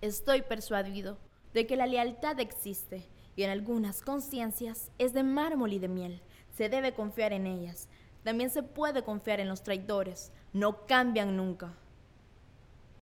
Estoy persuadido de que la lealtad existe y en algunas conciencias es de mármol y de miel. Se debe confiar en ellas. También se puede confiar en los traidores. No cambian nunca.